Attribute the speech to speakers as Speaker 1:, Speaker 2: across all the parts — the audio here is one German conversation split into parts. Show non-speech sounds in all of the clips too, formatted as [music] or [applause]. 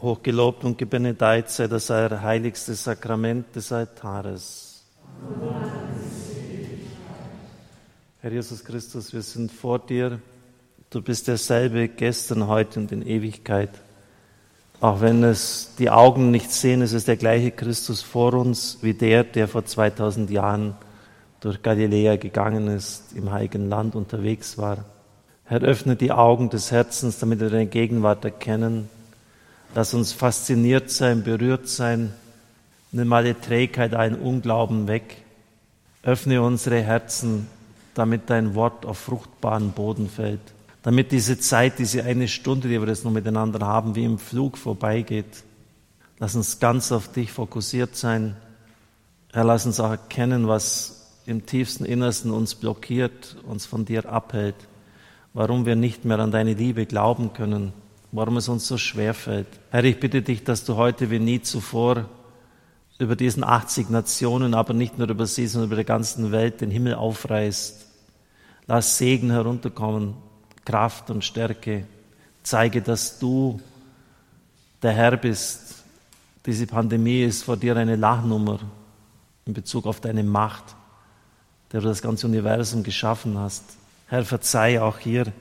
Speaker 1: Hochgelobt und gebenedeit sei das heiligste Sakrament des Altares. Herr Jesus Christus, wir sind vor dir. Du bist derselbe gestern, heute und in Ewigkeit. Auch wenn es die Augen nicht sehen, es ist der gleiche Christus vor uns wie der, der vor 2000 Jahren durch Galiläa gegangen ist, im heiligen Land unterwegs war. Herr, öffne die Augen des Herzens, damit wir deine Gegenwart erkennen Lass uns fasziniert sein, berührt sein. Nimm alle Trägheit, allen Unglauben weg. Öffne unsere Herzen, damit dein Wort auf fruchtbaren Boden fällt. Damit diese Zeit, diese eine Stunde, die wir jetzt noch miteinander haben, wie im Flug vorbeigeht. Lass uns ganz auf dich fokussiert sein. Herr, lass uns auch erkennen, was im tiefsten Innersten uns blockiert, uns von dir abhält, warum wir nicht mehr an deine Liebe glauben können warum es uns so schwer fällt. Herr, ich bitte dich, dass du heute wie nie zuvor über diesen 80 Nationen, aber nicht nur über sie, sondern über der ganzen Welt den Himmel aufreißt. Lass Segen herunterkommen, Kraft und Stärke. Zeige, dass du der Herr bist. Diese Pandemie ist vor dir eine Lachnummer in Bezug auf deine Macht, der du das ganze Universum geschaffen hast. Herr, verzeih auch hier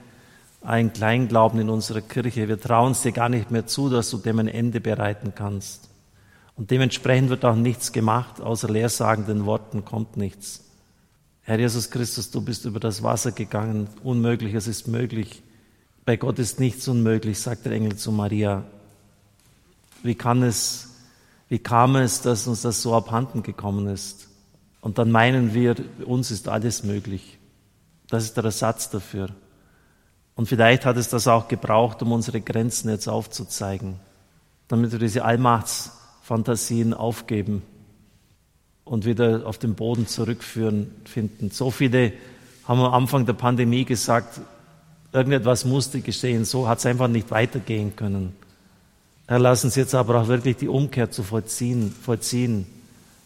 Speaker 1: ein Kleinglauben in unserer Kirche. Wir trauen es dir gar nicht mehr zu, dass du dem ein Ende bereiten kannst. Und dementsprechend wird auch nichts gemacht, außer leersagenden Worten kommt nichts. Herr Jesus Christus, du bist über das Wasser gegangen. Unmöglich, es ist möglich. Bei Gott ist nichts unmöglich, sagt der Engel zu Maria. Wie kann es, wie kam es, dass uns das so abhanden gekommen ist? Und dann meinen wir, uns ist alles möglich. Das ist der Ersatz dafür. Und vielleicht hat es das auch gebraucht, um unsere Grenzen jetzt aufzuzeigen, damit wir diese Allmachtsfantasien aufgeben und wieder auf den Boden zurückführen finden. So viele haben am Anfang der Pandemie gesagt, irgendetwas musste geschehen, so hat es einfach nicht weitergehen können. Herr, lass uns jetzt aber auch wirklich die Umkehr zu vollziehen, vollziehen.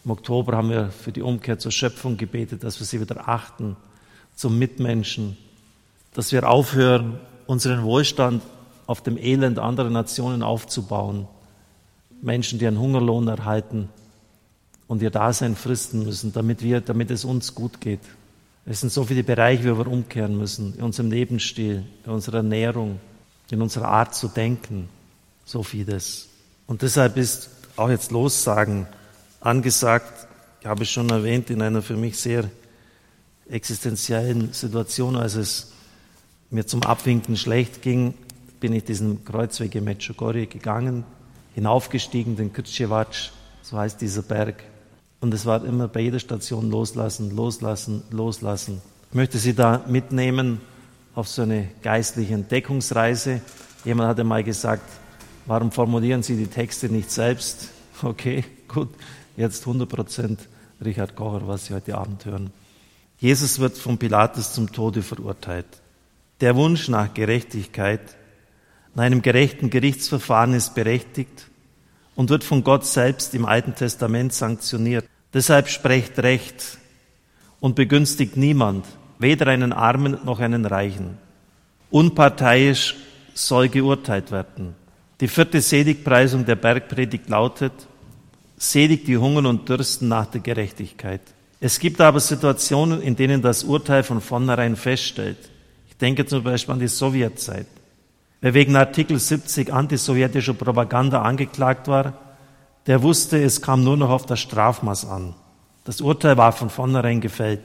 Speaker 1: Im Oktober haben wir für die Umkehr zur Schöpfung gebetet, dass wir sie wieder achten, zum Mitmenschen, dass wir aufhören, unseren Wohlstand auf dem Elend anderer Nationen aufzubauen. Menschen, die einen Hungerlohn erhalten und ihr Dasein fristen müssen, damit, wir, damit es uns gut geht. Es sind so viele Bereiche, wo wir umkehren müssen, in unserem Lebensstil, in unserer Ernährung, in unserer Art zu denken, so vieles. Und deshalb ist auch jetzt Lossagen angesagt, ich habe es schon erwähnt, in einer für mich sehr existenziellen Situation, als es mir zum Abwinken schlecht ging, bin ich diesen Kreuzweg in Medjugorje gegangen, hinaufgestiegen, den Kürtschewac, so heißt dieser Berg. Und es war immer bei jeder Station loslassen, loslassen, loslassen. Ich möchte Sie da mitnehmen auf so eine geistliche Entdeckungsreise. Jemand hatte mal gesagt, warum formulieren Sie die Texte nicht selbst? [laughs] Okay, gut, jetzt 100 Prozent Richard Kocher, was Sie heute Abend hören. Jesus wird von Pilatus zum Tode verurteilt. Der Wunsch nach Gerechtigkeit, nach einem gerechten Gerichtsverfahren ist berechtigt und wird von Gott selbst im Alten Testament sanktioniert. Deshalb sprecht Recht und begünstigt niemand, weder einen Armen noch einen Reichen. Unparteiisch soll geurteilt werden. Die vierte Seligpreisung der Bergpredigt lautet, Selig die hungern und dürsten nach der Gerechtigkeit. Es gibt aber Situationen, in denen das Urteil von vornherein feststellt, denke zum Beispiel an die Sowjetzeit. Wer wegen Artikel 70 antisowjetischer Propaganda angeklagt war, der wusste, es kam nur noch auf das Strafmaß an. Das Urteil war von vornherein gefällt.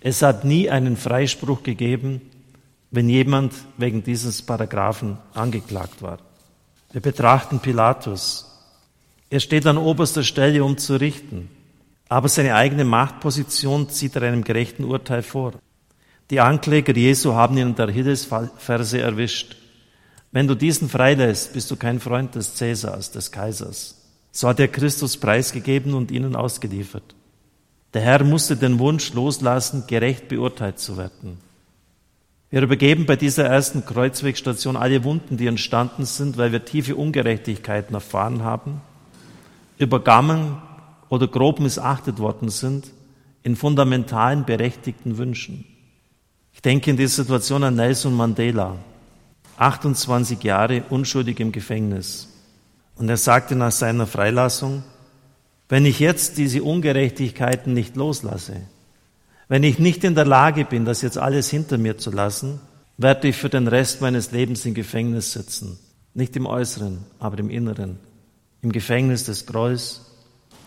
Speaker 1: Es hat nie einen Freispruch gegeben, wenn jemand wegen dieses Paragraphen angeklagt war. Wir betrachten Pilatus. Er steht an oberster Stelle, um zu richten, aber seine eigene Machtposition zieht er einem gerechten Urteil vor. Die Ankläger Jesu haben ihn in der Hillesverse erwischt. Wenn du diesen freilässt, bist du kein Freund des Cäsars, des Kaisers. So hat er Christus preisgegeben und ihnen ausgeliefert. Der Herr musste den Wunsch loslassen, gerecht beurteilt zu werden. Wir übergeben bei dieser ersten Kreuzwegstation alle Wunden, die entstanden sind, weil wir tiefe Ungerechtigkeiten erfahren haben, übergangen oder grob missachtet worden sind in fundamentalen berechtigten Wünschen. Ich denke in dieser Situation an Nelson Mandela, 28 Jahre unschuldig im Gefängnis. Und er sagte nach seiner Freilassung, wenn ich jetzt diese Ungerechtigkeiten nicht loslasse, wenn ich nicht in der Lage bin, das jetzt alles hinter mir zu lassen, werde ich für den Rest meines Lebens im Gefängnis sitzen. Nicht im Äußeren, aber im Inneren. Im Gefängnis des Grolls,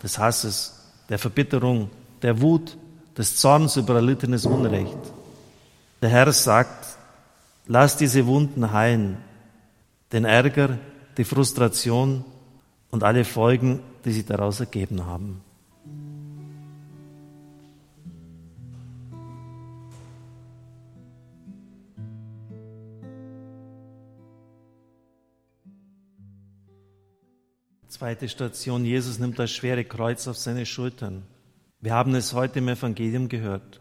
Speaker 1: des Hasses, der Verbitterung, der Wut, des Zorns über erlittenes Unrecht. Der Herr sagt, lass diese Wunden heilen, den Ärger, die Frustration und alle Folgen, die sich daraus ergeben haben. Zweite Station, Jesus nimmt das schwere Kreuz auf seine Schultern. Wir haben es heute im Evangelium gehört.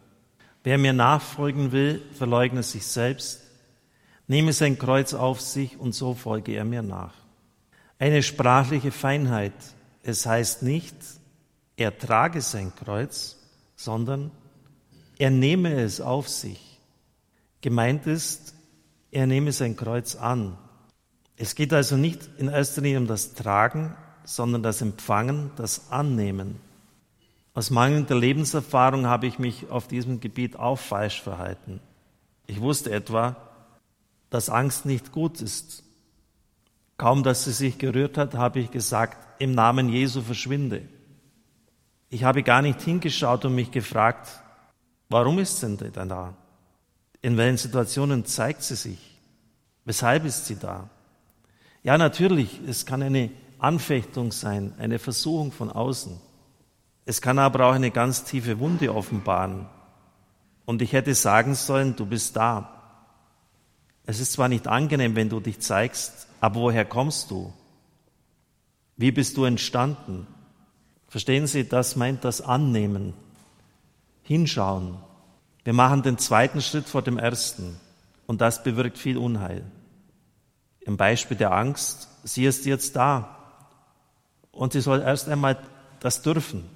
Speaker 1: Wer mir nachfolgen will, verleugne sich selbst, nehme sein Kreuz auf sich und so folge er mir nach. Eine sprachliche Feinheit. Es heißt nicht, er trage sein Kreuz, sondern er nehme es auf sich. Gemeint ist, er nehme sein Kreuz an. Es geht also nicht in erster Linie um das Tragen, sondern das Empfangen, das Annehmen. Aus mangelnder Lebenserfahrung habe ich mich auf diesem Gebiet auch falsch verhalten. Ich wusste etwa, dass Angst nicht gut ist. Kaum, dass sie sich gerührt hat, habe ich gesagt, im Namen Jesu verschwinde. Ich habe gar nicht hingeschaut und mich gefragt, warum ist sie denn da? In welchen Situationen zeigt sie sich? Weshalb ist sie da? Ja, natürlich, es kann eine Anfechtung sein, eine Versuchung von außen. Es kann aber auch eine ganz tiefe Wunde offenbaren. Und ich hätte sagen sollen, du bist da. Es ist zwar nicht angenehm, wenn du dich zeigst, aber woher kommst du? Wie bist du entstanden? Verstehen Sie, das meint das Annehmen, hinschauen. Wir machen den zweiten Schritt vor dem ersten und das bewirkt viel Unheil. Im Beispiel der Angst, sie ist jetzt da, und sie soll erst einmal das dürfen.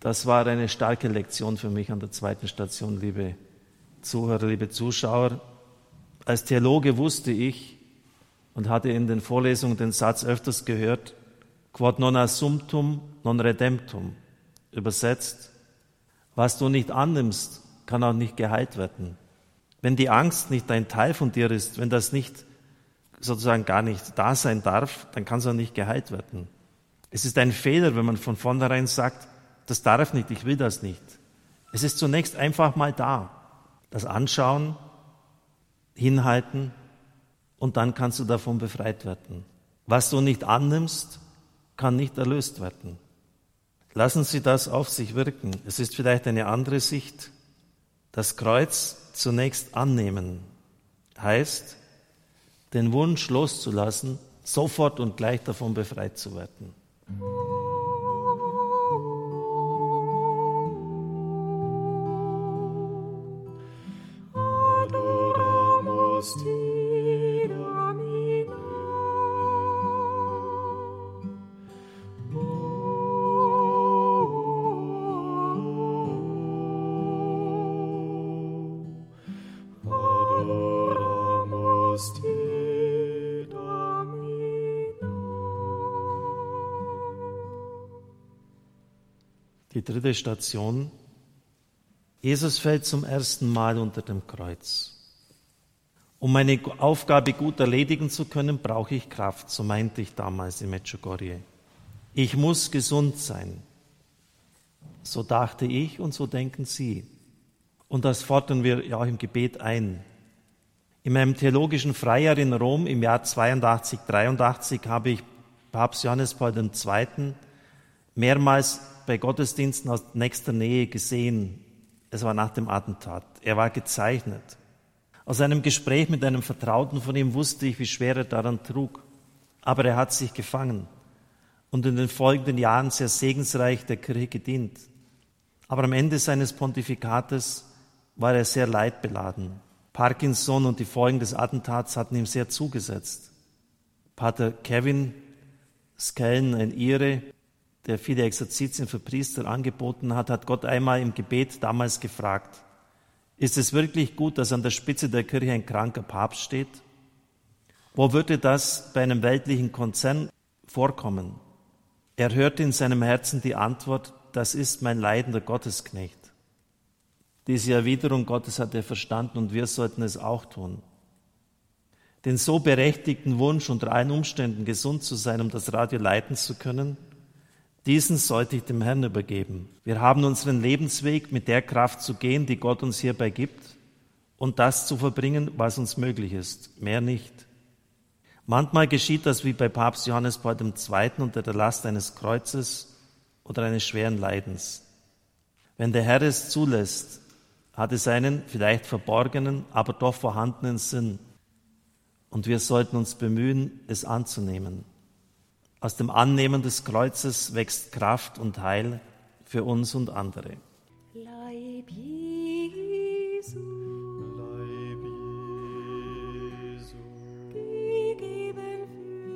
Speaker 1: Das war eine starke Lektion für mich an der zweiten Station, liebe Zuhörer, liebe Zuschauer. Als Theologe wusste ich und hatte in den Vorlesungen den Satz öfters gehört, quod non assumptum, non redemptum. Übersetzt, was du nicht annimmst, kann auch nicht geheilt werden. Wenn die Angst nicht ein Teil von dir ist, wenn das nicht sozusagen gar nicht da sein darf, dann kann es auch nicht geheilt werden. Es ist ein Fehler, wenn man von vornherein sagt, das darf nicht, ich will das nicht. Es ist zunächst einfach mal da. Das Anschauen, hinhalten und dann kannst du davon befreit werden. Was du nicht annimmst, kann nicht erlöst werden. Lassen Sie das auf sich wirken. Es ist vielleicht eine andere Sicht. Das Kreuz zunächst annehmen heißt, den Wunsch loszulassen, sofort und gleich davon befreit zu werden. Dritte Station. Jesus fällt zum ersten Mal unter dem Kreuz. Um meine Aufgabe gut erledigen zu können, brauche ich Kraft, so meinte ich damals in Medjugorje. Ich muss gesund sein. So dachte ich und so denken Sie. Und das fordern wir ja auch im Gebet ein. In meinem theologischen Freijahr in Rom im Jahr 82, 83 habe ich Papst Johannes Paul II. Mehrmals bei Gottesdiensten aus nächster Nähe gesehen. Es war nach dem Attentat. Er war gezeichnet. Aus einem Gespräch mit einem Vertrauten von ihm wusste ich, wie schwer er daran trug. Aber er hat sich gefangen und in den folgenden Jahren sehr segensreich der Kirche gedient. Aber am Ende seines Pontifikates war er sehr leidbeladen. Parkinson und die Folgen des Attentats hatten ihm sehr zugesetzt. Pater Kevin Skellen, ein Ire, der viele Exerzitien für Priester angeboten hat, hat Gott einmal im Gebet damals gefragt, ist es wirklich gut, dass an der Spitze der Kirche ein kranker Papst steht? Wo würde das bei einem weltlichen Konzern vorkommen. Er hörte in seinem Herzen die Antwort, das ist mein leidender Gottesknecht. Diese Erwiderung Gottes hat er verstanden und wir sollten es auch tun. Den so berechtigten Wunsch, unter allen Umständen gesund zu sein, um das Radio leiten zu können, diesen sollte ich dem Herrn übergeben. Wir haben unseren Lebensweg mit der Kraft zu gehen, die Gott uns hierbei gibt, und das zu verbringen, was uns möglich ist, mehr nicht. Manchmal geschieht das wie bei Papst Johannes Paul II. unter der Last eines Kreuzes oder eines schweren Leidens. Wenn der Herr es zulässt, hat es einen vielleicht verborgenen, aber doch vorhandenen Sinn. Und wir sollten uns bemühen, es anzunehmen. Aus dem Annehmen des Kreuzes wächst Kraft und Heil für uns und andere. Leib Jesu, Leib Jesu, gegeben für,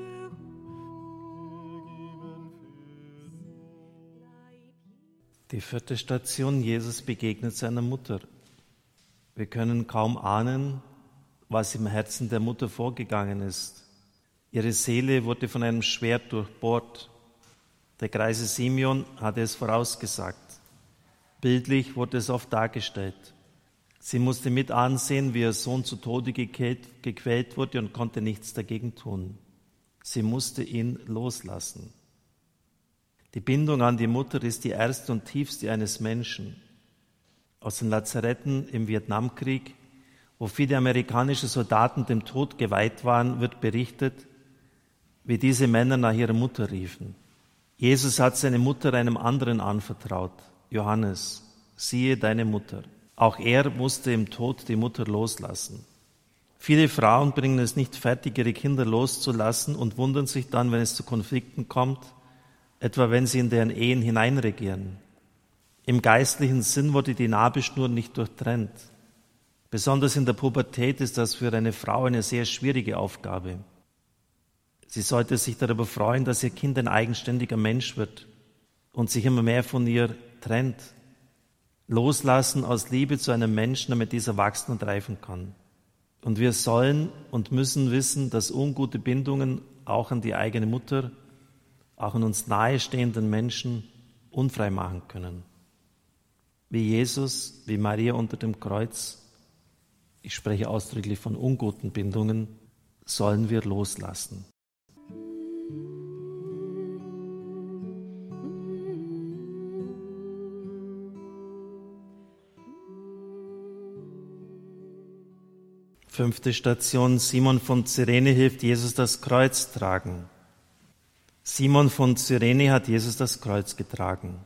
Speaker 1: gegeben für. Die vierte Station, Jesus begegnet seiner Mutter. Wir können kaum ahnen, was im Herzen der Mutter vorgegangen ist. Ihre Seele wurde von einem Schwert durchbohrt. Der Kreise Simeon hatte es vorausgesagt. Bildlich wurde es oft dargestellt. Sie musste mit ansehen, wie ihr Sohn zu Tode gequält, gequält wurde und konnte nichts dagegen tun. Sie musste ihn loslassen. Die Bindung an die Mutter ist die erste und tiefste eines Menschen aus den Lazaretten im Vietnamkrieg, wo viele amerikanische Soldaten dem Tod geweiht waren, wird berichtet, wie diese Männer nach ihrer Mutter riefen. Jesus hat seine Mutter einem anderen anvertraut, Johannes, siehe deine Mutter. Auch er musste im Tod die Mutter loslassen. Viele Frauen bringen es nicht fertig, ihre Kinder loszulassen und wundern sich dann, wenn es zu Konflikten kommt, etwa wenn sie in deren Ehen hineinregieren. Im geistlichen Sinn wurde die Nabelschnur nicht durchtrennt. Besonders in der Pubertät ist das für eine Frau eine sehr schwierige Aufgabe. Sie sollte sich darüber freuen, dass ihr Kind ein eigenständiger Mensch wird und sich immer mehr von ihr trennt. Loslassen aus Liebe zu einem Menschen, damit dieser wachsen und reifen kann. Und wir sollen und müssen wissen, dass ungute Bindungen auch an die eigene Mutter, auch an uns nahestehenden Menschen unfrei machen können wie Jesus, wie Maria unter dem Kreuz, ich spreche ausdrücklich von unguten Bindungen, sollen wir loslassen. Fünfte Station, Simon von Cyrene hilft Jesus das Kreuz tragen. Simon von Cyrene hat Jesus das Kreuz getragen.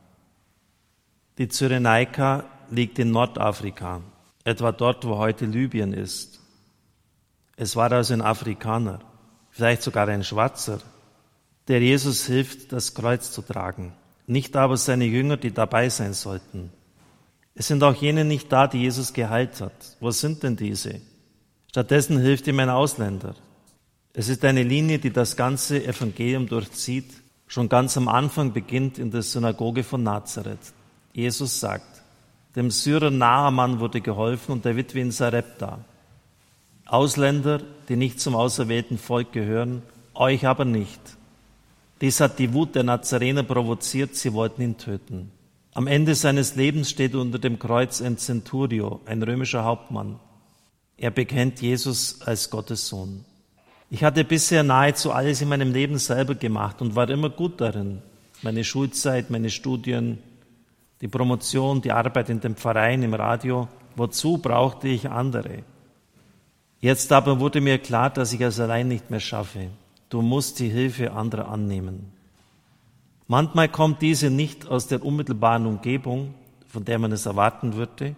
Speaker 1: Die Cyrenaika liegt in Nordafrika, etwa dort, wo heute Libyen ist. Es war also ein Afrikaner, vielleicht sogar ein Schwarzer, der Jesus hilft, das Kreuz zu tragen, nicht aber seine Jünger, die dabei sein sollten. Es sind auch jene nicht da, die Jesus geheilt hat. Wo sind denn diese? Stattdessen hilft ihm ein Ausländer. Es ist eine Linie, die das ganze Evangelium durchzieht, schon ganz am Anfang beginnt in der Synagoge von Nazareth. Jesus sagt, dem Syrer Naaman wurde geholfen und der Witwe in Sarepta. Ausländer, die nicht zum auserwählten Volk gehören, euch aber nicht. Dies hat die Wut der Nazarener provoziert, sie wollten ihn töten. Am Ende seines Lebens steht unter dem Kreuz ein Centurio, ein römischer Hauptmann. Er bekennt Jesus als Gottes Sohn. Ich hatte bisher nahezu alles in meinem Leben selber gemacht und war immer gut darin. Meine Schulzeit, meine Studien, die Promotion, die Arbeit in dem Verein, im Radio. Wozu brauchte ich andere? Jetzt aber wurde mir klar, dass ich es allein nicht mehr schaffe. Du musst die Hilfe anderer annehmen. Manchmal kommt diese nicht aus der unmittelbaren Umgebung, von der man es erwarten würde,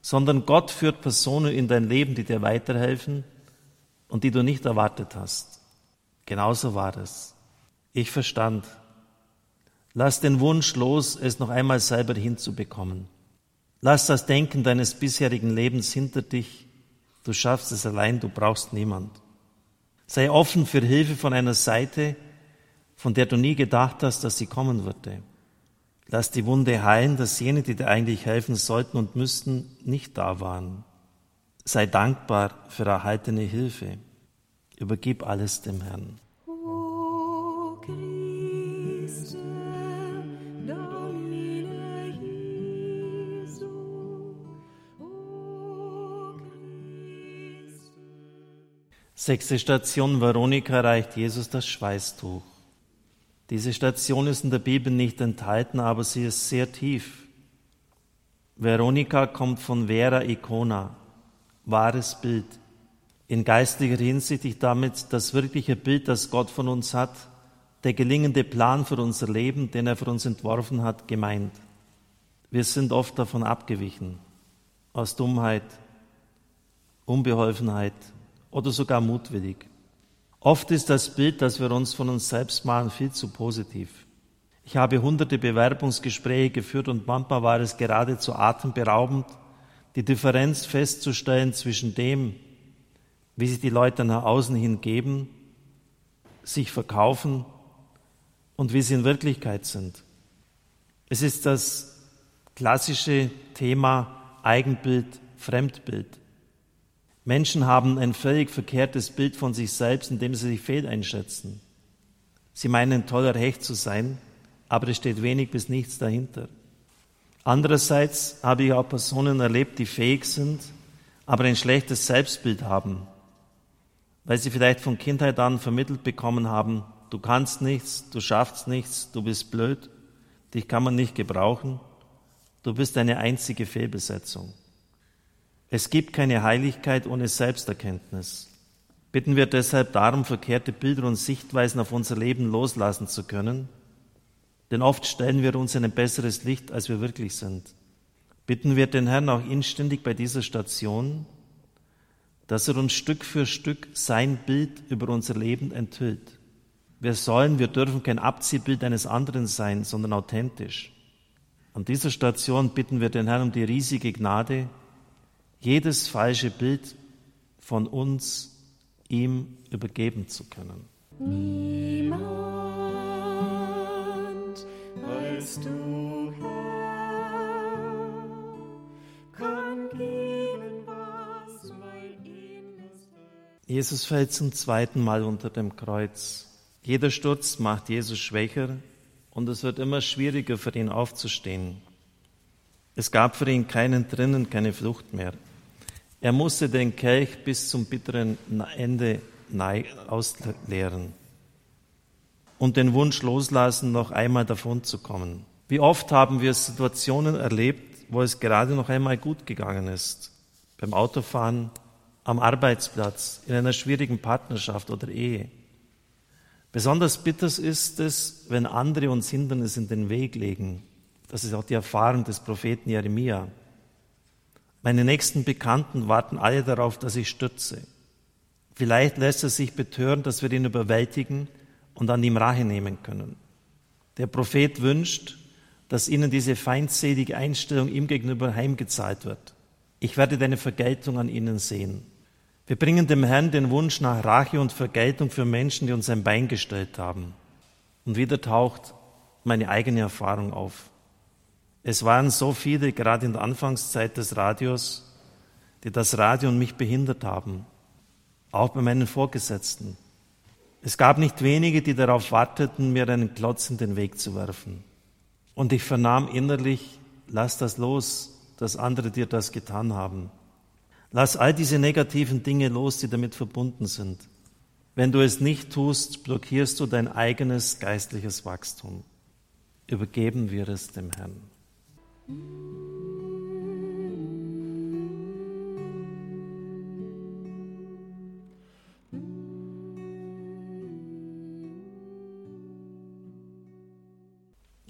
Speaker 1: sondern Gott führt Personen in dein Leben, die dir weiterhelfen und die du nicht erwartet hast. Genauso war es. Ich verstand, Lass den Wunsch los, es noch einmal selber hinzubekommen. Lass das Denken deines bisherigen Lebens hinter dich. Du schaffst es allein, du brauchst niemand. Sei offen für Hilfe von einer Seite, von der du nie gedacht hast, dass sie kommen würde. Lass die Wunde heilen, dass jene, die dir eigentlich helfen sollten und müssten, nicht da waren. Sei dankbar für erhaltene Hilfe. Übergib alles dem Herrn. Sechste Station, Veronika reicht Jesus das Schweißtuch. Diese Station ist in der Bibel nicht enthalten, aber sie ist sehr tief. Veronika kommt von Vera Icona, wahres Bild. In geistlicher Hinsicht damit das wirkliche Bild, das Gott von uns hat, der gelingende Plan für unser Leben, den er für uns entworfen hat, gemeint. Wir sind oft davon abgewichen, aus Dummheit, Unbeholfenheit, oder sogar mutwillig. Oft ist das Bild, das wir uns von uns selbst malen, viel zu positiv. Ich habe hunderte Bewerbungsgespräche geführt und manchmal war es geradezu atemberaubend, die Differenz festzustellen zwischen dem, wie sich die Leute nach außen hin geben, sich verkaufen und wie sie in Wirklichkeit sind. Es ist das klassische Thema Eigenbild, Fremdbild. Menschen haben ein völlig verkehrtes Bild von sich selbst, indem sie sich fehleinschätzen. Sie meinen toller Hecht zu sein, aber es steht wenig bis nichts dahinter. Andererseits habe ich auch Personen erlebt, die fähig sind, aber ein schlechtes Selbstbild haben, weil sie vielleicht von Kindheit an vermittelt bekommen haben, du kannst nichts, du schaffst nichts, du bist blöd, dich kann man nicht gebrauchen, du bist eine einzige Fehlbesetzung. Es gibt keine Heiligkeit ohne Selbsterkenntnis. Bitten wir deshalb darum, verkehrte Bilder und Sichtweisen auf unser Leben loslassen zu können, denn oft stellen wir uns in ein besseres Licht, als wir wirklich sind. Bitten wir den Herrn auch inständig bei dieser Station, dass er uns Stück für Stück sein Bild über unser Leben enthüllt. Wir sollen, wir dürfen kein Abziehbild eines anderen sein, sondern authentisch. An dieser Station bitten wir den Herrn um die riesige Gnade, jedes falsche Bild von uns ihm übergeben zu können.
Speaker 2: Niemand als du, Herr, kann geben, was mein Innerstes.
Speaker 1: Jesus fällt zum zweiten Mal unter dem Kreuz. Jeder Sturz macht Jesus schwächer und es wird immer schwieriger für ihn aufzustehen. Es gab für ihn keinen drinnen, keine Flucht mehr. Er musste den Kelch bis zum bitteren Ende ausleeren und den Wunsch loslassen, noch einmal davon zu kommen. Wie oft haben wir Situationen erlebt, wo es gerade noch einmal gut gegangen ist. Beim Autofahren, am Arbeitsplatz, in einer schwierigen Partnerschaft oder Ehe. Besonders bitter ist es, wenn andere uns Hindernis in den Weg legen. Das ist auch die Erfahrung des Propheten Jeremia. Meine nächsten Bekannten warten alle darauf, dass ich stürze. Vielleicht lässt er sich betören, dass wir ihn überwältigen und an ihm Rache nehmen können. Der Prophet wünscht, dass ihnen diese feindselige Einstellung ihm gegenüber heimgezahlt wird. Ich werde deine Vergeltung an ihnen sehen. Wir bringen dem Herrn den Wunsch nach Rache und Vergeltung für Menschen, die uns ein Bein gestellt haben. Und wieder taucht meine eigene Erfahrung auf. Es waren so viele, gerade in der Anfangszeit des Radios, die das Radio und mich behindert haben, auch bei meinen Vorgesetzten. Es gab nicht wenige, die darauf warteten, mir einen Klotz in den Weg zu werfen. Und ich vernahm innerlich, lass das los, dass andere dir das getan haben. Lass all diese negativen Dinge los, die damit verbunden sind. Wenn du es nicht tust, blockierst du dein eigenes geistliches Wachstum. Übergeben wir es dem Herrn.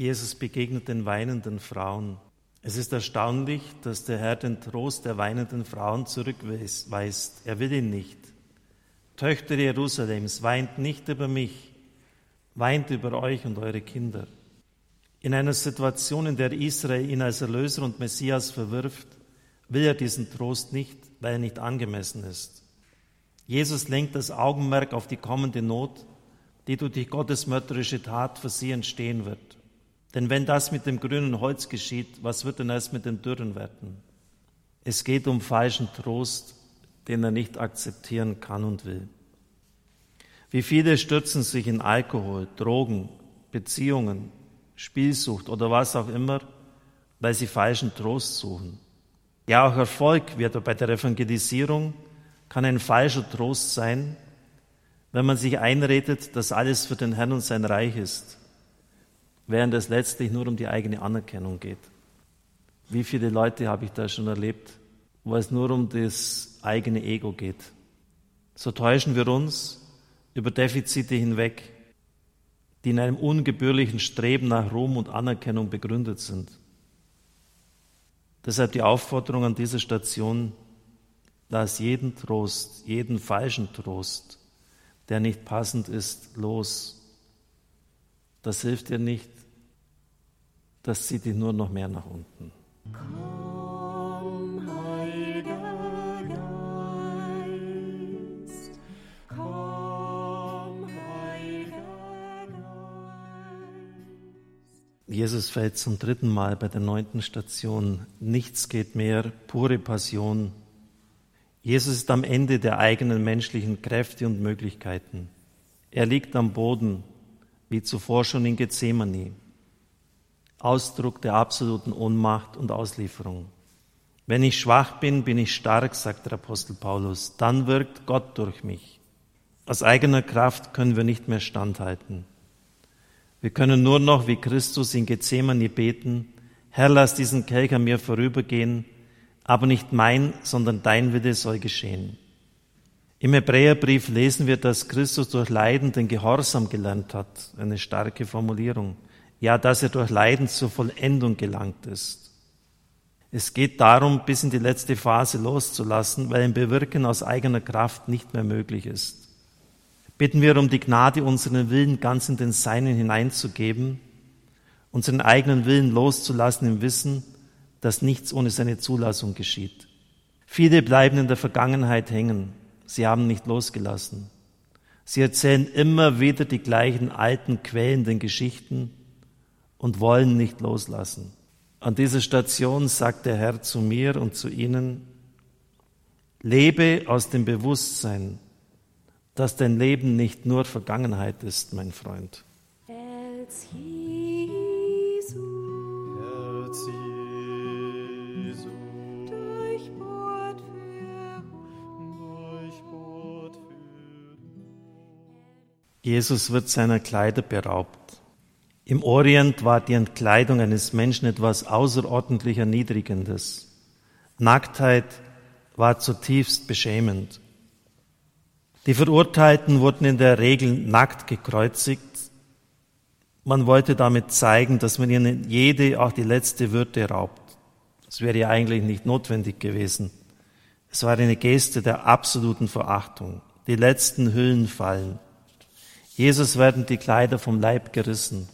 Speaker 1: Jesus begegnet den weinenden Frauen. Es ist erstaunlich, dass der Herr den Trost der weinenden Frauen zurückweist. Er will ihn nicht. Töchter Jerusalems, weint nicht über mich, weint über euch und eure Kinder. In einer Situation, in der Israel ihn als Erlöser und Messias verwirft, will er diesen Trost nicht, weil er nicht angemessen ist. Jesus lenkt das Augenmerk auf die kommende Not, die durch die gottesmörderische Tat für sie entstehen wird. Denn wenn das mit dem grünen Holz geschieht, was wird denn erst mit dem dürren werden? Es geht um falschen Trost, den er nicht akzeptieren kann und will. Wie viele stürzen sich in Alkohol, Drogen, Beziehungen, Spielsucht oder was auch immer, weil sie falschen Trost suchen. Ja, auch Erfolg wird bei der Evangelisierung kann ein falscher Trost sein, wenn man sich einredet, dass alles für den Herrn und sein Reich ist, während es letztlich nur um die eigene Anerkennung geht. Wie viele Leute habe ich da schon erlebt, wo es nur um das eigene Ego geht. So täuschen wir uns über Defizite hinweg, die in einem ungebührlichen Streben nach Ruhm und Anerkennung begründet sind. Deshalb die Aufforderung an dieser Station, lass jeden Trost, jeden falschen Trost, der nicht passend ist, los. Das hilft dir nicht, das zieht dich nur noch mehr nach unten.
Speaker 2: Komm,
Speaker 1: Jesus fällt zum dritten Mal bei der neunten Station. Nichts geht mehr, pure Passion. Jesus ist am Ende der eigenen menschlichen Kräfte und Möglichkeiten. Er liegt am Boden, wie zuvor schon in Gethsemane. Ausdruck der absoluten Ohnmacht und Auslieferung. Wenn ich schwach bin, bin ich stark, sagt der Apostel Paulus. Dann wirkt Gott durch mich. Aus eigener Kraft können wir nicht mehr standhalten. Wir können nur noch wie Christus in Gethsemane beten, Herr, lass diesen Kelch an mir vorübergehen, aber nicht mein, sondern dein Wille soll geschehen. Im Hebräerbrief lesen wir, dass Christus durch Leiden den Gehorsam gelernt hat. Eine starke Formulierung ja, dass er durch Leiden zur Vollendung gelangt ist. Es geht darum, bis in die letzte Phase loszulassen, weil ein Bewirken aus eigener Kraft nicht mehr möglich ist. Bitten wir um die Gnade, unseren Willen ganz in den Seinen hineinzugeben, unseren eigenen Willen loszulassen im Wissen, dass nichts ohne seine Zulassung geschieht. Viele bleiben in der Vergangenheit hängen. Sie haben nicht losgelassen. Sie erzählen immer wieder die gleichen alten, quälenden Geschichten, und wollen nicht loslassen. An dieser Station sagt der Herr zu mir und zu Ihnen, lebe aus dem Bewusstsein, dass dein Leben nicht nur Vergangenheit ist, mein Freund.
Speaker 2: Herz Jesu,
Speaker 3: Herz Jesu,
Speaker 2: durchbohrt für
Speaker 3: durchbohrt für
Speaker 1: Jesus wird seiner Kleider beraubt. Im Orient war die Entkleidung eines Menschen etwas außerordentlich Erniedrigendes. Nacktheit war zutiefst beschämend. Die Verurteilten wurden in der Regel nackt gekreuzigt. Man wollte damit zeigen, dass man ihnen jede, auch die letzte Würde raubt. Das wäre ja eigentlich nicht notwendig gewesen. Es war eine Geste der absoluten Verachtung. Die letzten Hüllen fallen. Jesus werden die Kleider vom Leib gerissen.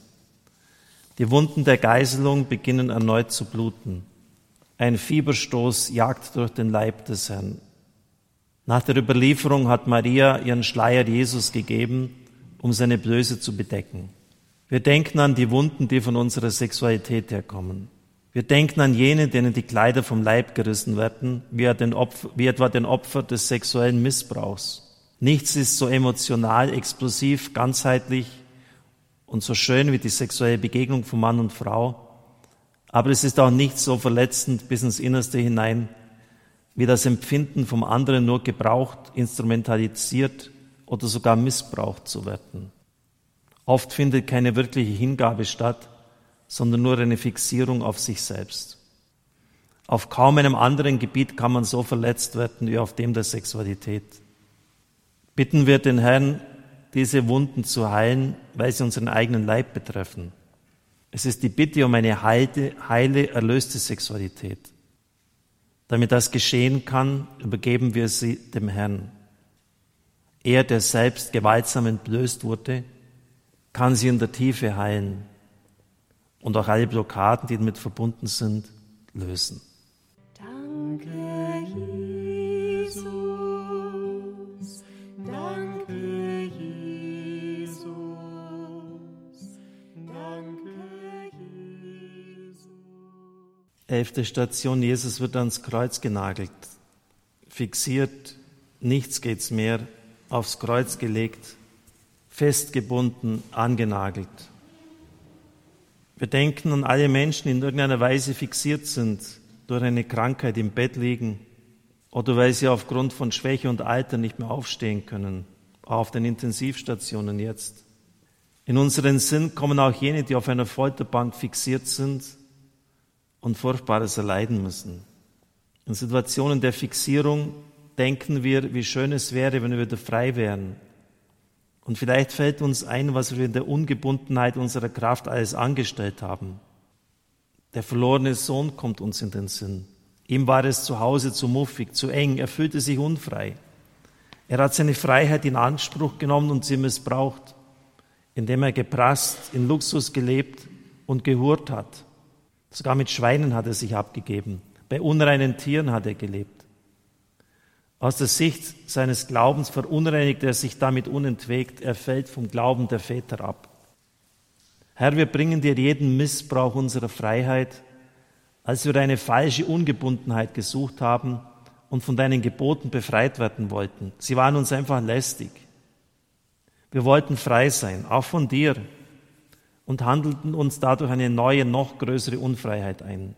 Speaker 1: Die Wunden der Geiselung beginnen erneut zu bluten. Ein Fieberstoß jagt durch den Leib des Herrn. Nach der Überlieferung hat Maria ihren Schleier Jesus gegeben, um seine Blöße zu bedecken. Wir denken an die Wunden, die von unserer Sexualität herkommen. Wir denken an jene, denen die Kleider vom Leib gerissen werden, wie, Opfer, wie etwa den Opfer des sexuellen Missbrauchs. Nichts ist so emotional, explosiv, ganzheitlich und so schön wie die sexuelle Begegnung von Mann und Frau. Aber es ist auch nicht so verletzend bis ins Innerste hinein, wie das Empfinden vom anderen nur gebraucht, instrumentalisiert oder sogar missbraucht zu werden. Oft findet keine wirkliche Hingabe statt, sondern nur eine Fixierung auf sich selbst. Auf kaum einem anderen Gebiet kann man so verletzt werden wie auf dem der Sexualität. Bitten wir den Herrn, diese Wunden zu heilen, weil sie unseren eigenen Leib betreffen. Es ist die Bitte um eine heile, heile, erlöste Sexualität. Damit das geschehen kann, übergeben wir sie dem Herrn. Er, der selbst gewaltsam entblößt wurde, kann sie in der Tiefe heilen und auch alle Blockaden, die damit verbunden sind, lösen. Elfte Station, Jesus wird ans Kreuz genagelt, fixiert, nichts geht's mehr, aufs Kreuz gelegt, festgebunden, angenagelt. Wir denken an alle Menschen, die in irgendeiner Weise fixiert sind, durch eine Krankheit im Bett liegen oder weil sie aufgrund von Schwäche und Alter nicht mehr aufstehen können, auf den Intensivstationen jetzt. In unseren Sinn kommen auch jene, die auf einer Folterbank fixiert sind und Furchtbares erleiden müssen. In Situationen der Fixierung denken wir, wie schön es wäre, wenn wir wieder frei wären. Und vielleicht fällt uns ein, was wir in der Ungebundenheit unserer Kraft alles angestellt haben. Der verlorene Sohn kommt uns in den Sinn. Ihm war es zu Hause zu muffig, zu eng, er fühlte sich unfrei. Er hat seine Freiheit in Anspruch genommen und sie missbraucht, indem er geprasst, in Luxus gelebt und gehurt hat. Sogar mit Schweinen hat er sich abgegeben. Bei unreinen Tieren hat er gelebt. Aus der Sicht seines Glaubens verunreinigt er sich damit unentwegt. Er fällt vom Glauben der Väter ab. Herr, wir bringen dir jeden Missbrauch unserer Freiheit, als wir eine falsche Ungebundenheit gesucht haben und von deinen Geboten befreit werden wollten. Sie waren uns einfach lästig. Wir wollten frei sein, auch von dir, und handelten uns dadurch eine neue, noch größere Unfreiheit ein.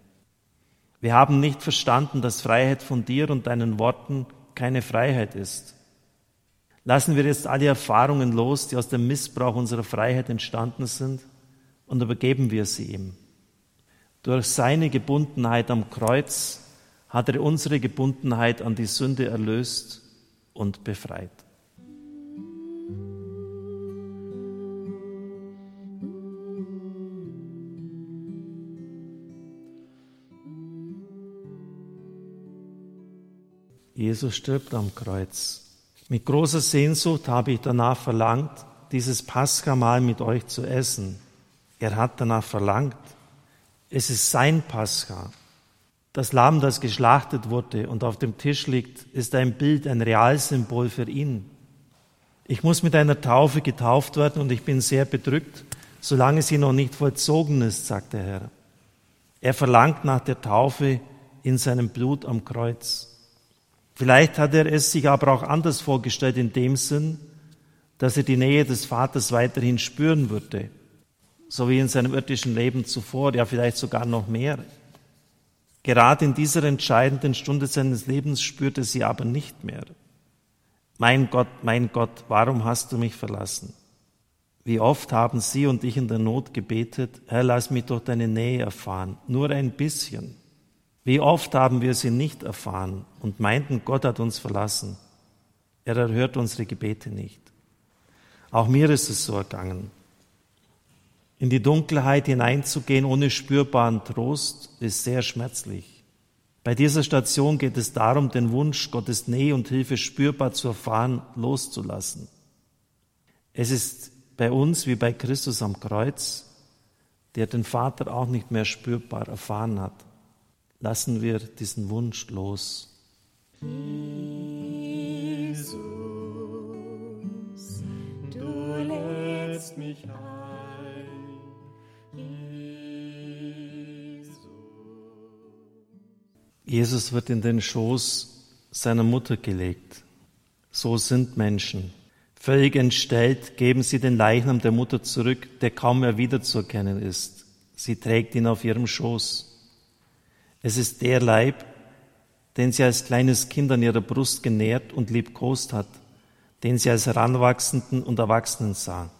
Speaker 1: Wir haben nicht verstanden, dass Freiheit von dir und deinen Worten keine Freiheit ist. Lassen wir jetzt alle Erfahrungen los, die aus dem Missbrauch unserer Freiheit entstanden sind, und übergeben wir sie ihm. Durch seine Gebundenheit am Kreuz hat er unsere Gebundenheit an die Sünde erlöst und befreit. Jesus stirbt am Kreuz. Mit großer Sehnsucht habe ich danach verlangt, dieses Paschamahl mit euch zu essen. Er hat danach verlangt. Es ist sein Pascha. Das Lamm, das geschlachtet wurde und auf dem Tisch liegt, ist ein Bild, ein Realsymbol für ihn. Ich muss mit einer Taufe getauft werden und ich bin sehr bedrückt, solange sie noch nicht vollzogen ist, sagt der Herr. Er verlangt nach der Taufe in seinem Blut am Kreuz. Vielleicht hat er es sich aber auch anders vorgestellt in dem Sinn, dass er die Nähe des Vaters weiterhin spüren würde, so wie in seinem irdischen Leben zuvor, ja vielleicht sogar noch mehr. Gerade in dieser entscheidenden Stunde seines Lebens spürt er sie aber nicht mehr. Mein Gott, mein Gott, warum hast du mich verlassen? Wie oft haben Sie und ich in der Not gebetet, Herr, lass mich doch deine Nähe erfahren, nur ein bisschen. Wie oft haben wir sie nicht erfahren und meinten, Gott hat uns verlassen. Er erhört unsere Gebete nicht. Auch mir ist es so ergangen. In die Dunkelheit hineinzugehen ohne spürbaren Trost ist sehr schmerzlich. Bei dieser Station geht es darum, den Wunsch, Gottes Nähe und Hilfe spürbar zu erfahren, loszulassen. Es ist bei uns wie bei Christus am Kreuz, der den Vater auch nicht mehr spürbar erfahren hat lassen wir diesen Wunsch los.
Speaker 2: Jesus, du lädst mich ein. Jesus.
Speaker 1: Jesus wird in den Schoß seiner Mutter gelegt. So sind Menschen. Völlig entstellt geben sie den Leichnam der Mutter zurück, der kaum mehr wiederzuerkennen ist. Sie trägt ihn auf ihrem Schoß. Es ist der Leib, den sie als kleines Kind an ihrer Brust genährt und liebkost hat, den sie als Heranwachsenden und Erwachsenen sah.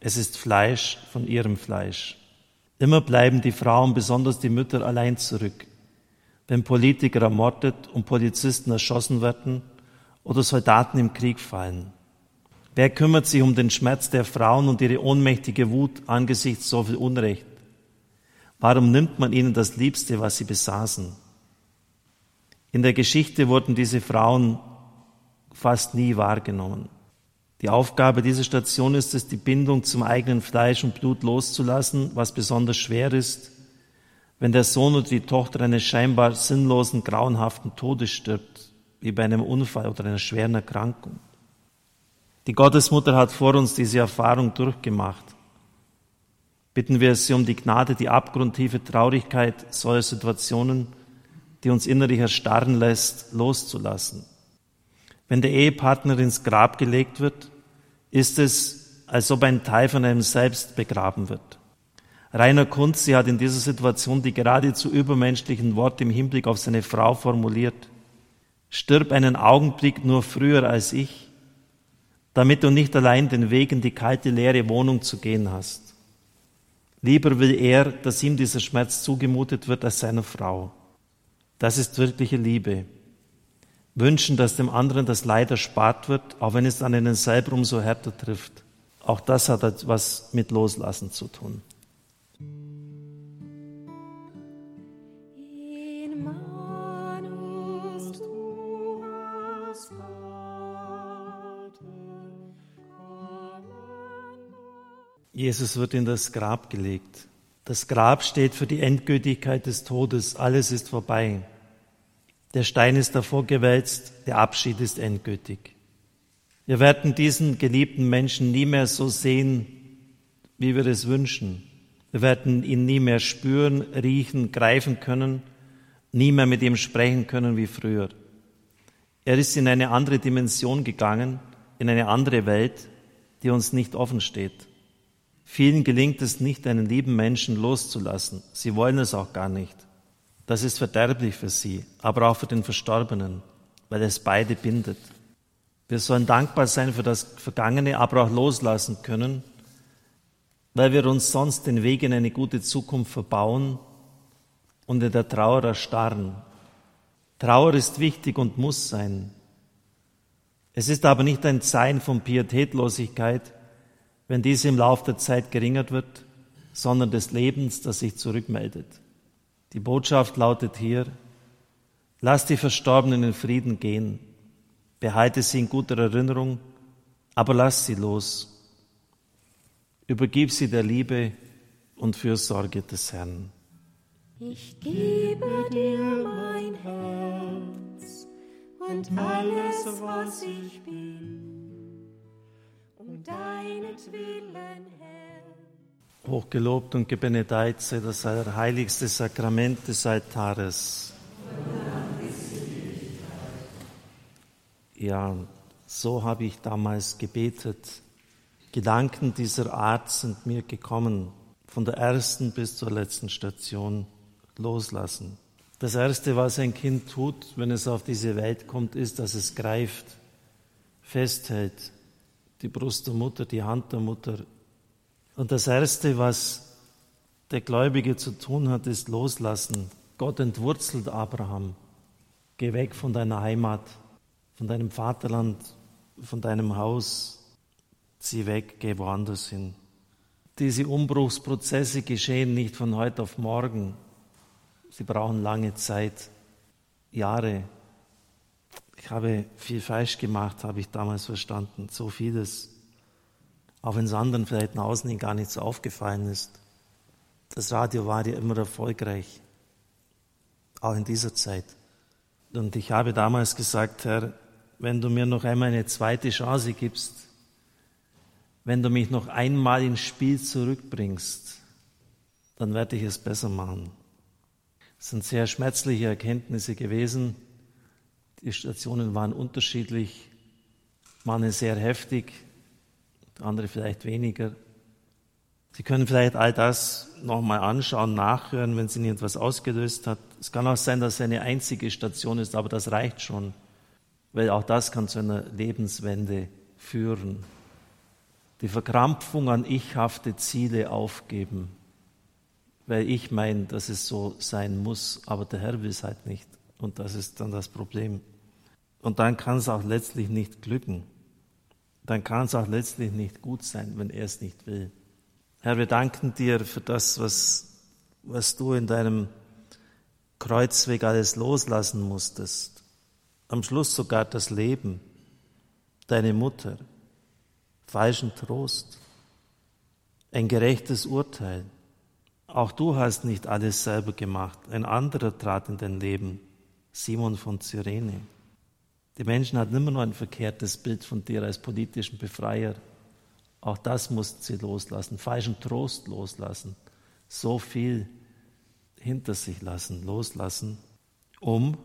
Speaker 1: Es ist Fleisch von ihrem Fleisch. Immer bleiben die Frauen, besonders die Mütter, allein zurück. Wenn Politiker ermordet und Polizisten erschossen werden oder Soldaten im Krieg fallen. Wer kümmert sich um den Schmerz der Frauen und ihre ohnmächtige Wut angesichts so viel Unrecht? Warum nimmt man ihnen das Liebste, was sie besaßen? In der Geschichte wurden diese Frauen fast nie wahrgenommen. Die Aufgabe dieser Station ist es, die Bindung zum eigenen Fleisch und Blut loszulassen, was besonders schwer ist, wenn der Sohn oder die Tochter eines scheinbar sinnlosen, grauenhaften Todes stirbt, wie bei einem Unfall oder einer schweren Erkrankung. Die Gottesmutter hat vor uns diese Erfahrung durchgemacht. Bitten wir sie um die Gnade, die abgrundtiefe Traurigkeit solcher Situationen, die uns innerlich erstarren lässt, loszulassen. Wenn der Ehepartner ins Grab gelegt wird, ist es, als ob ein Teil von einem selbst begraben wird. Rainer Kunze hat in dieser Situation die geradezu übermenschlichen Worte im Hinblick auf seine Frau formuliert. Stirb einen Augenblick nur früher als ich, damit du nicht allein den Weg in die kalte, leere Wohnung zu gehen hast. Lieber will er, dass ihm dieser Schmerz zugemutet wird als seiner Frau. Das ist wirkliche Liebe. Wünschen, dass dem anderen das Leid erspart wird, auch wenn es an einen selber umso härter trifft. Auch das hat etwas mit Loslassen zu tun. Jesus wird in das Grab gelegt. Das Grab steht für die Endgültigkeit des Todes. Alles ist vorbei. Der Stein ist davor gewälzt. Der Abschied ist endgültig. Wir werden diesen geliebten Menschen nie mehr so sehen, wie wir es wünschen. Wir werden ihn nie mehr spüren, riechen, greifen können, nie mehr mit ihm sprechen können wie früher. Er ist in eine andere Dimension gegangen, in eine andere Welt, die uns nicht offen steht. Vielen gelingt es nicht, einen lieben Menschen loszulassen. Sie wollen es auch gar nicht. Das ist verderblich für sie, aber auch für den Verstorbenen, weil es beide bindet. Wir sollen dankbar sein für das Vergangene, aber auch loslassen können, weil wir uns sonst den Weg in eine gute Zukunft verbauen und in der Trauer erstarren. Trauer ist wichtig und muss sein. Es ist aber nicht ein Zeichen von Pietätlosigkeit, wenn diese im Laufe der Zeit geringert wird, sondern des Lebens, das sich zurückmeldet. Die Botschaft lautet hier, lass die Verstorbenen in Frieden gehen, behalte sie in guter Erinnerung, aber lass sie los. Übergib sie der Liebe und Fürsorge des Herrn.
Speaker 2: Ich gebe dir mein Herz und alles, was ich bin deinetwillen, Herr.
Speaker 1: Hochgelobt und gebenedeit sei das heiligste Sakrament des Altares. Ja, so habe ich damals gebetet. Gedanken dieser Art sind mir gekommen, von der ersten bis zur letzten Station loslassen. Das Erste, was ein Kind tut, wenn es auf diese Welt kommt, ist, dass es greift, festhält, die Brust der Mutter, die Hand der Mutter. Und das Erste, was der Gläubige zu tun hat, ist loslassen. Gott entwurzelt Abraham. Geh weg von deiner Heimat, von deinem Vaterland, von deinem Haus. Zieh weg, geh woanders hin. Diese Umbruchsprozesse geschehen nicht von heute auf morgen. Sie brauchen lange Zeit, Jahre, ich habe viel falsch gemacht, habe ich damals verstanden, so vieles. Auch wenn es anderen vielleicht nach außen hin gar nicht so aufgefallen ist. Das Radio war ja immer erfolgreich, auch in dieser Zeit. Und ich habe damals gesagt, Herr, wenn du mir noch einmal eine zweite Chance gibst, wenn du mich noch einmal ins Spiel zurückbringst, dann werde ich es besser machen. Das sind sehr schmerzliche Erkenntnisse gewesen. Die Stationen waren unterschiedlich, manche sehr heftig, andere vielleicht weniger. Sie können vielleicht all das nochmal anschauen, nachhören, wenn es Ihnen etwas ausgelöst hat. Es kann auch sein, dass es eine einzige Station ist, aber das reicht schon, weil auch das kann zu einer Lebenswende führen. Die Verkrampfung an ichhafte Ziele aufgeben, weil ich meine, dass es so sein muss, aber der Herr will es halt nicht. Und das ist dann das Problem. Und dann kann es auch letztlich nicht glücken. Dann kann es auch letztlich nicht gut sein, wenn er es nicht will. Herr, wir danken dir für das, was, was du in deinem Kreuzweg alles loslassen musstest. Am Schluss sogar das Leben, deine Mutter, falschen Trost, ein gerechtes Urteil. Auch du hast nicht alles selber gemacht. Ein anderer trat in dein Leben Simon von Cyrene. Die Menschen hatten immer noch ein verkehrtes Bild von dir als politischen Befreier. Auch das mussten sie loslassen, falschen Trost loslassen, so viel hinter sich lassen, loslassen, um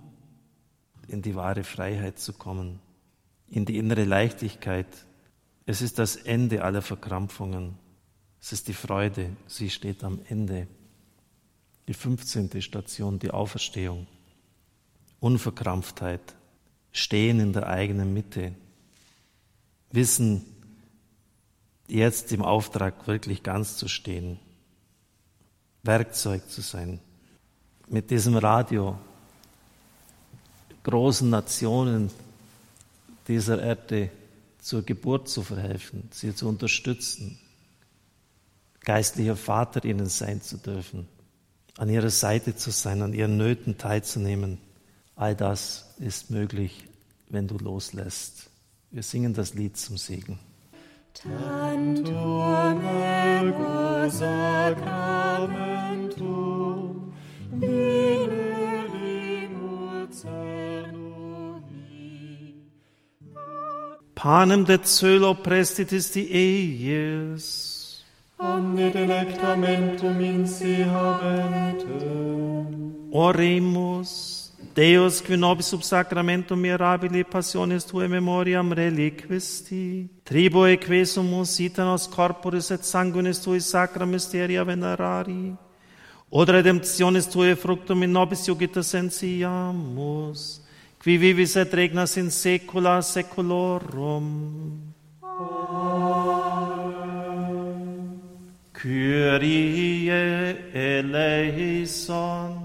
Speaker 1: in die wahre Freiheit zu kommen, in die innere Leichtigkeit. Es ist das Ende aller Verkrampfungen. Es ist die Freude, sie steht am Ende. Die 15. Station, die Auferstehung. Unverkrampftheit, stehen in der eigenen Mitte, wissen, jetzt im Auftrag wirklich ganz zu stehen, Werkzeug zu sein, mit diesem Radio großen Nationen dieser Erde zur Geburt zu verhelfen, sie zu unterstützen, geistlicher Vater ihnen sein zu dürfen, an ihrer Seite zu sein, an ihren Nöten teilzunehmen. All das ist möglich, wenn du loslässt. Wir singen das Lied zum Segen.
Speaker 2: Tantum ergo sacramentum.
Speaker 1: Panem de celo prestitis die eies,
Speaker 3: Omne delectamentum in si habentem.
Speaker 1: oremus, Deus, qui nobis sub sacramentum mirabili passionis tuae memoriam reliquisti, tribue quesumus ita nos corporis et sanguinis tui sacra mysteria venerari, od redemptionis tuae fructum in nobis iugita sensiamus, qui vivis et regnas in saecula saeculorum. Amen. Kyrie eleison.